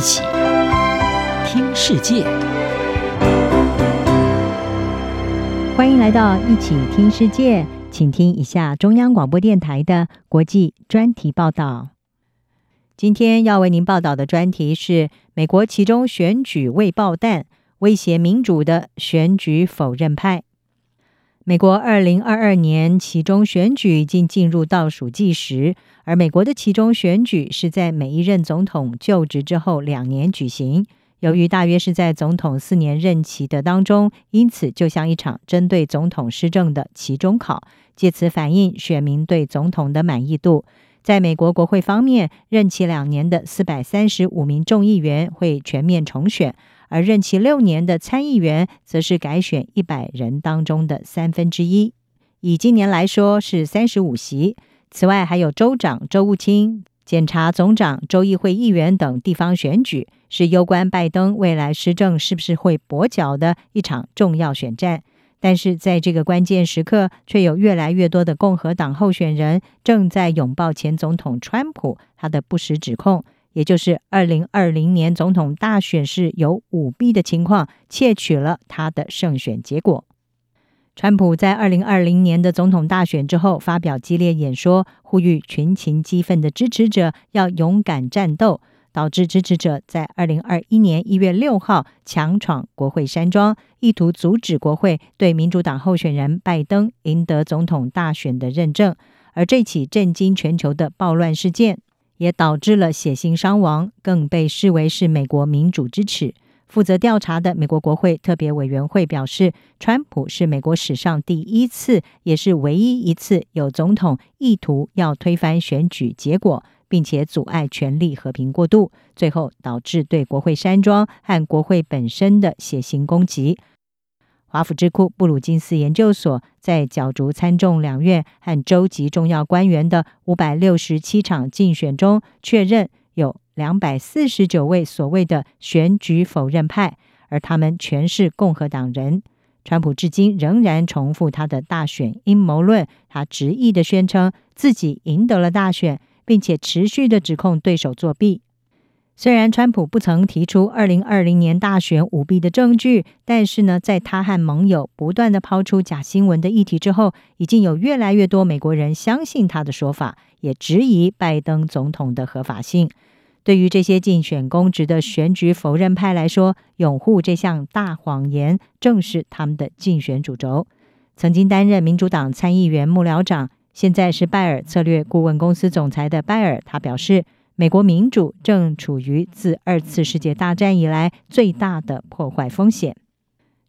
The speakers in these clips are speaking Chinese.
一起听世界，欢迎来到一起听世界，请听一下中央广播电台的国际专题报道。今天要为您报道的专题是美国其中选举未爆弹，威胁民主的选举否认派。美国二零二二年其中选举已经进入倒数计时，而美国的其中选举是在每一任总统就职之后两年举行。由于大约是在总统四年任期的当中，因此就像一场针对总统施政的期中考，借此反映选民对总统的满意度。在美国国会方面，任期两年的四百三十五名众议员会全面重选。而任期六年的参议员，则是改选一百人当中的三分之一，以今年来说是三十五席。此外，还有州长、州务卿、检察总长、州议会议员等地方选举，是攸关拜登未来施政是不是会跛脚的一场重要选战。但是在这个关键时刻，却有越来越多的共和党候选人正在拥抱前总统川普他的不实指控。也就是二零二零年总统大选是有舞弊的情况，窃取了他的胜选结果。川普在二零二零年的总统大选之后发表激烈演说，呼吁群情激愤的支持者要勇敢战斗，导致支持者在二零二一年一月六号强闯国会山庄，意图阻止国会对民主党候选人拜登赢得总统大选的认证。而这起震惊全球的暴乱事件，也导致了血腥伤亡，更被视为是美国民主之耻。负责调查的美国国会特别委员会表示，川普是美国史上第一次，也是唯一一次有总统意图要推翻选举结果，并且阻碍权力和平过渡，最后导致对国会山庄和国会本身的血腥攻击。华府智库布鲁金斯研究所在角逐参众两院和州级重要官员的五百六十七场竞选中，确认两百四十九位所谓的选举否认派，而他们全是共和党人。川普至今仍然重复他的大选阴谋论，他执意的宣称自己赢得了大选，并且持续的指控对手作弊。虽然川普不曾提出二零二零年大选舞弊的证据，但是呢，在他和盟友不断地抛出假新闻的议题之后，已经有越来越多美国人相信他的说法，也质疑拜登总统的合法性。对于这些竞选公职的选举否认派来说，拥护这项大谎言正是他们的竞选主轴。曾经担任民主党参议员幕僚长，现在是拜耳策略顾问公司总裁的拜耳，他表示。美国民主正处于自二次世界大战以来最大的破坏风险。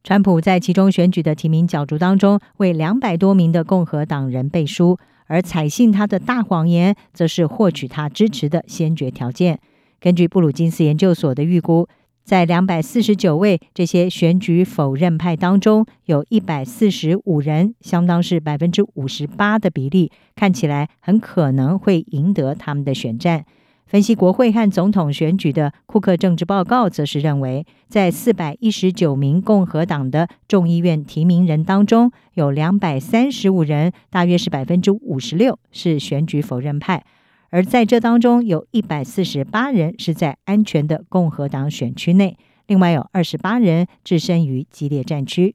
川普在其中选举的提名角逐当中，为两百多名的共和党人背书，而采信他的大谎言，则是获取他支持的先决条件。根据布鲁金斯研究所的预估，在两百四十九位这些选举否认派当中，有一百四十五人，相当是百分之五十八的比例，看起来很可能会赢得他们的选战。分析国会和总统选举的库克政治报告则是认为，在四百一十九名共和党的众议院提名人当中，有两百三十五人，大约是百分之五十六是选举否认派，而在这当中，有一百四十八人是在安全的共和党选区内，另外有二十八人置身于激烈战区。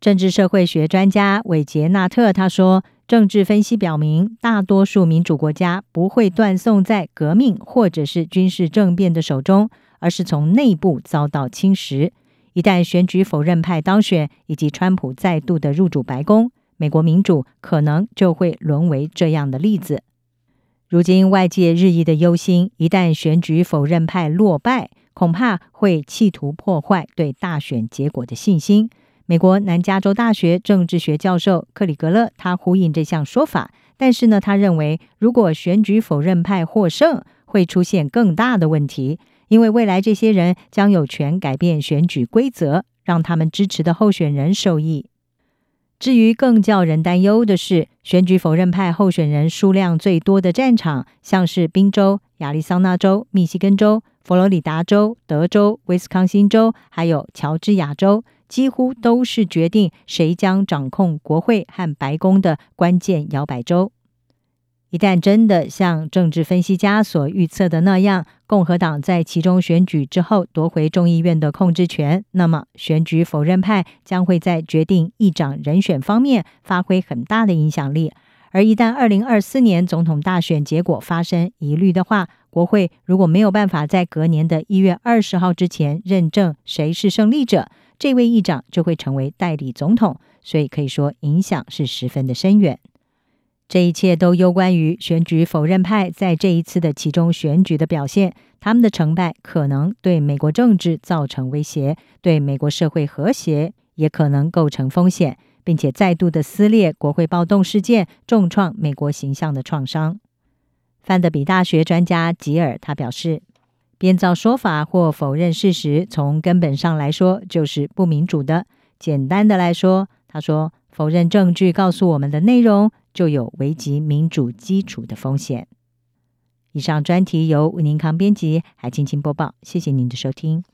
政治社会学专家韦杰纳特他说。政治分析表明，大多数民主国家不会断送在革命或者是军事政变的手中，而是从内部遭到侵蚀。一旦选举否认派当选，以及川普再度的入主白宫，美国民主可能就会沦为这样的例子。如今外界日益的忧心，一旦选举否认派落败，恐怕会企图破坏对大选结果的信心。美国南加州大学政治学教授克里格勒，他呼应这项说法，但是呢，他认为如果选举否认派获胜，会出现更大的问题，因为未来这些人将有权改变选举规则，让他们支持的候选人受益。至于更叫人担忧的是，选举否认派候选人数量最多的战场，像是宾州、亚利桑那州、密西根州、佛罗里达州、德州、威斯康星州，还有乔治亚州。几乎都是决定谁将掌控国会和白宫的关键摇摆州。一旦真的像政治分析家所预测的那样，共和党在其中选举之后夺回众议院的控制权，那么选举否认派将会在决定议长人选方面发挥很大的影响力。而一旦二零二四年总统大选结果发生疑虑的话，国会如果没有办法在隔年的一月二十号之前认证谁是胜利者，这位议长就会成为代理总统。所以可以说影响是十分的深远。这一切都攸关于选举否认派在这一次的其中选举的表现，他们的成败可能对美国政治造成威胁，对美国社会和谐也可能构成风险。并且再度的撕裂国会暴动事件，重创美国形象的创伤。范德比大学专家吉尔他表示，编造说法或否认事实，从根本上来说就是不民主的。简单的来说，他说，否认证据告诉我们的内容，就有危及民主基础的风险。以上专题由吴宁康编辑，还青青播报，谢谢您的收听。